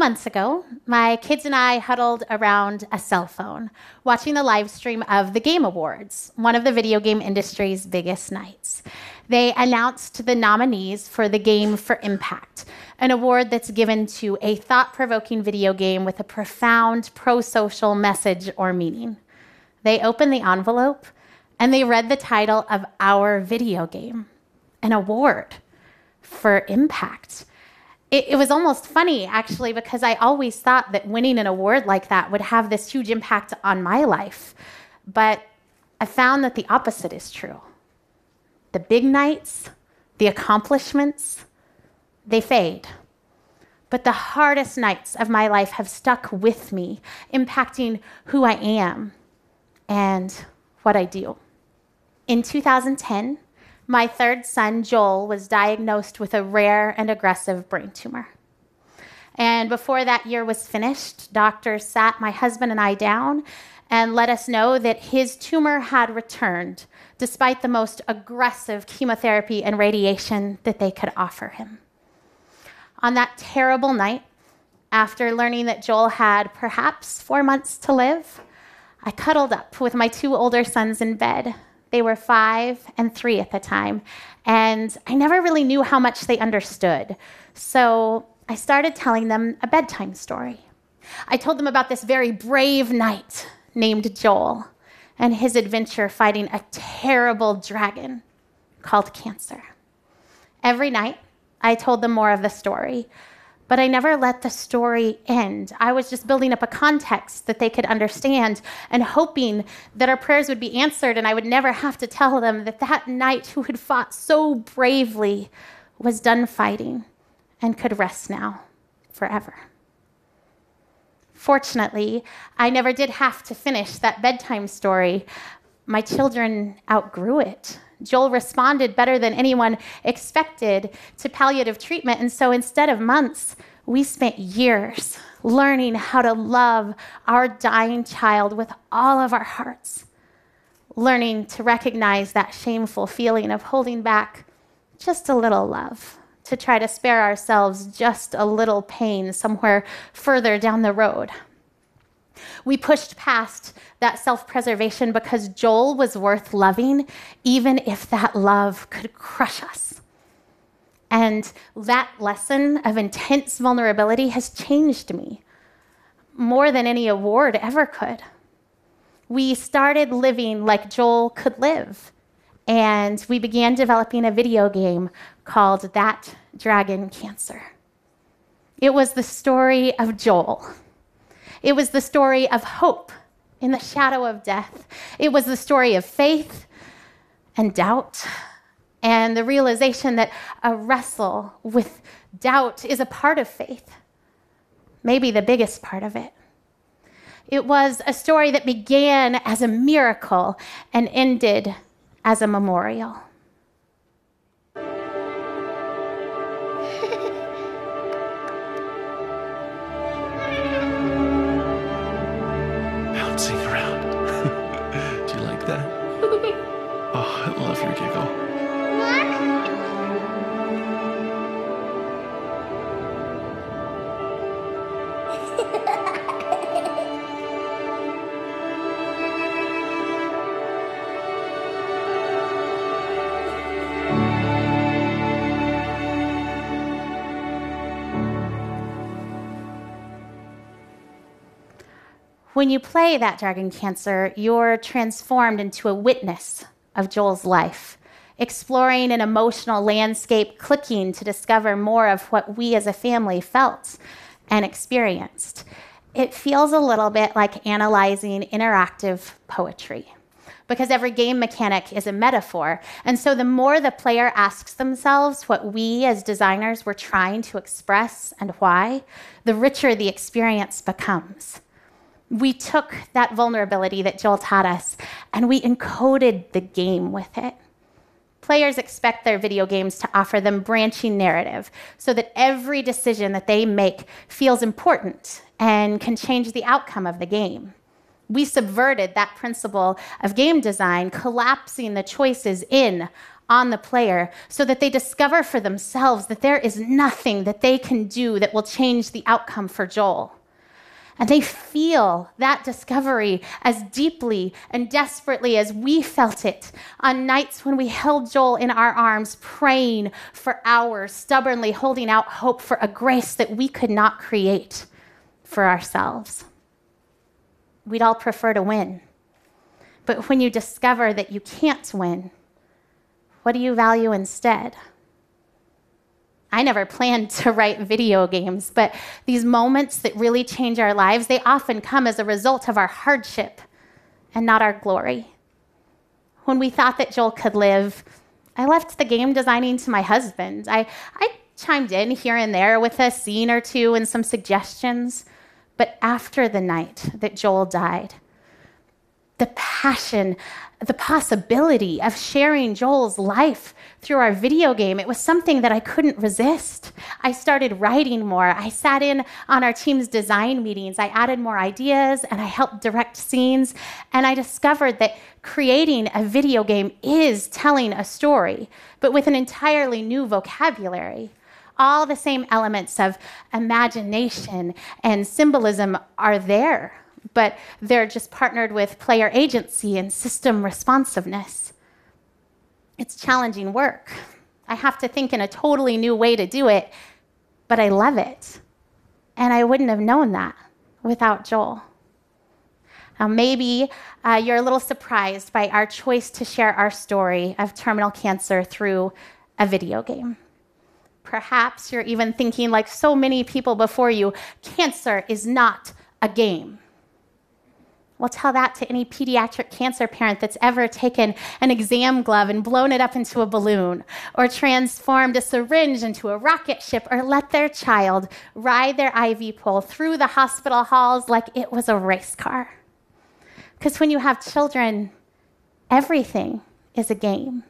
months ago, my kids and I huddled around a cell phone, watching the live stream of the Game Awards, one of the video game industry's biggest nights. They announced the nominees for the Game for Impact, an award that's given to a thought provoking video game with a profound pro social message or meaning. They opened the envelope and they read the title of our video game, an award for impact it, it, was almost funny actually because I always thought that winning an award like that would have this huge impact on my life. But I found that the opposite is true. The big nights, the accomplishments, they fade. But the hardest nights of my life have stuck with me, impacting who I am and what I do. In 2010, my third son, Joel, was diagnosed with a rare and aggressive brain tumor. And before that year was finished, doctors sat my husband and I down and let us know that his tumor had returned despite the most aggressive chemotherapy and radiation that they could offer him. On that terrible night, after learning that Joel had perhaps four months to live, I cuddled up with my two older sons in bed they were five and three at the time, and I never really knew how much they understood. So I started telling them a bedtime story. I told them about this very brave knight named Joel and his adventure fighting a terrible dragon called Cancer. Every night, I told them more of the story, but I never let the story end. I was just building up a context that they could understand and hoping that our prayers would be answered and I would never have to tell them that that knight who had fought so bravely was done fighting and could rest now forever. Fortunately, I never did have to finish that bedtime story. My children outgrew it. Joel responded better than anyone expected to palliative treatment. And so instead of months, we spent years learning how to love our dying child with all of our hearts, learning to recognize that shameful feeling of holding back just a little love, to try to spare ourselves just a little pain somewhere further down the road. We pushed past that self preservation because Joel was worth loving, even if that love could crush us. And that lesson of intense vulnerability has changed me more than any award ever could. We started living like Joel could live, and we began developing a video game called That Dragon Cancer. It was the story of Joel it was the story of hope in the shadow of death. It was the story of faith and doubt and the realization that a wrestle with doubt is a part of faith, maybe the biggest part of it. It was a story that began as a miracle and ended as a memorial. When you play that Dragon Cancer, you're transformed into a witness of Joel's life, exploring an emotional landscape, clicking to discover more of what we as a family felt and experienced. It feels a little bit like analyzing interactive poetry because every game mechanic is a metaphor. And so the more the player asks themselves what we as designers were trying to express and why, the richer the experience becomes we took that vulnerability that Joel taught us and we encoded the game with it. Players expect their video games to offer them branching narrative so that every decision that they make feels important and can change the outcome of the game. We subverted that principle of game design, collapsing the choices in on the player so that they discover for themselves that there is nothing that they can do that will change the outcome for Joel. And they feel that discovery as deeply and desperately as we felt it on nights when we held Joel in our arms, praying for hours, stubbornly holding out hope for a grace that we could not create for ourselves. We'd all prefer to win. But when you discover that you can't win, what do you value instead? I never planned to write video games, but these moments that really change our lives, they often come as a result of our hardship and not our glory. When we thought that Joel could live, I left the game designing to my husband. I, I chimed in here and there with a scene or two and some suggestions. But after the night that Joel died, the passion, the possibility of sharing Joel's life through our video game, it was something that I couldn't resist. I started writing more. I sat in on our team's design meetings. I added more ideas and I helped direct scenes. And I discovered that creating a video game is telling a story, but with an entirely new vocabulary all the same elements of imagination and symbolism are there but they're just partnered with player agency and system responsiveness. It's challenging work. I have to think in a totally new way to do it, but I love it. And I wouldn't have known that without Joel. Now, maybe uh, you're a little surprised by our choice to share our story of terminal cancer through a video game. Perhaps you're even thinking, like so many people before you, cancer is not a game. Well, tell that to any pediatric cancer parent that's ever taken an exam glove and blown it up into a balloon, or transformed a syringe into a rocket ship, or let their child ride their IV pole through the hospital halls like it was a race car. Because when you have children, everything is a game.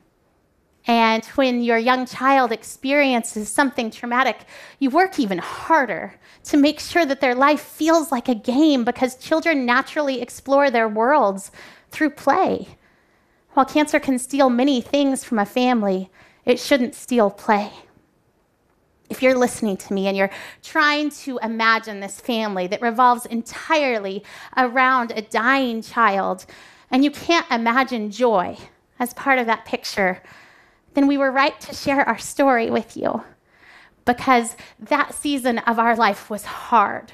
And when your young child experiences something traumatic, you work even harder to make sure that their life feels like a game because children naturally explore their worlds through play. While cancer can steal many things from a family, it shouldn't steal play. If you're listening to me and you're trying to imagine this family that revolves entirely around a dying child, and you can't imagine joy as part of that picture, then we were right to share our story with you because that season of our life was hard,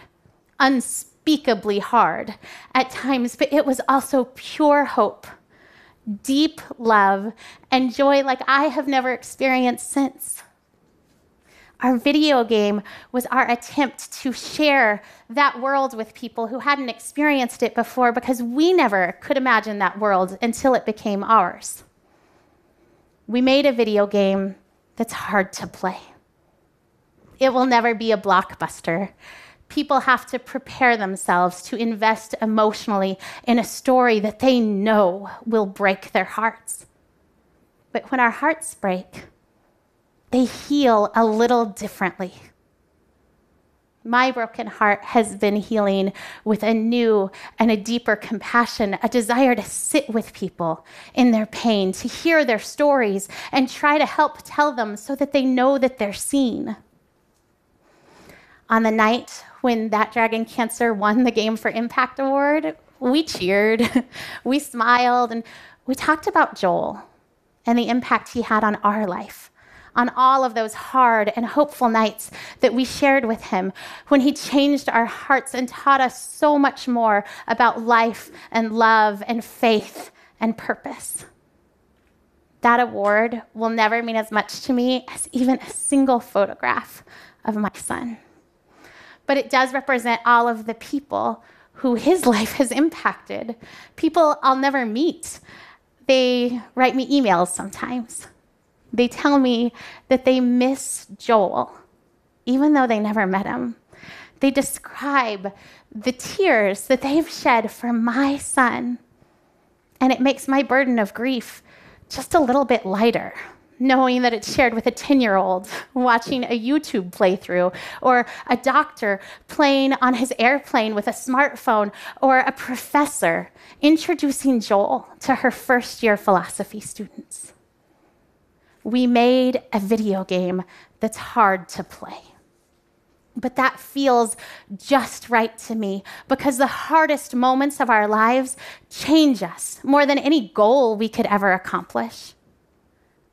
unspeakably hard at times, but it was also pure hope, deep love, and joy like I have never experienced since. Our video game was our attempt to share that world with people who hadn't experienced it before because we never could imagine that world until it became ours we made a video game that's hard to play. It will never be a blockbuster. People have to prepare themselves to invest emotionally in a story that they know will break their hearts. But when our hearts break, they heal a little differently my broken heart has been healing with a new and a deeper compassion, a desire to sit with people in their pain, to hear their stories, and try to help tell them so that they know that they're seen. On the night when that Dragon Cancer won the Game for Impact Award, we cheered, we smiled, and we talked about Joel and the impact he had on our life on all of those hard and hopeful nights that we shared with him when he changed our hearts and taught us so much more about life and love and faith and purpose. That award will never mean as much to me as even a single photograph of my son. But it does represent all of the people who his life has impacted, people I'll never meet. They write me emails sometimes. They tell me that they miss Joel, even though they never met him. They describe the tears that they've shed for my son. And it makes my burden of grief just a little bit lighter, knowing that it's shared with a 10 year old watching a YouTube playthrough, or a doctor playing on his airplane with a smartphone, or a professor introducing Joel to her first year philosophy students. We made a video game that's hard to play. But that feels just right to me because the hardest moments of our lives change us more than any goal we could ever accomplish.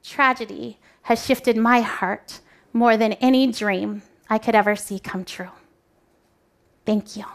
Tragedy has shifted my heart more than any dream I could ever see come true. Thank you.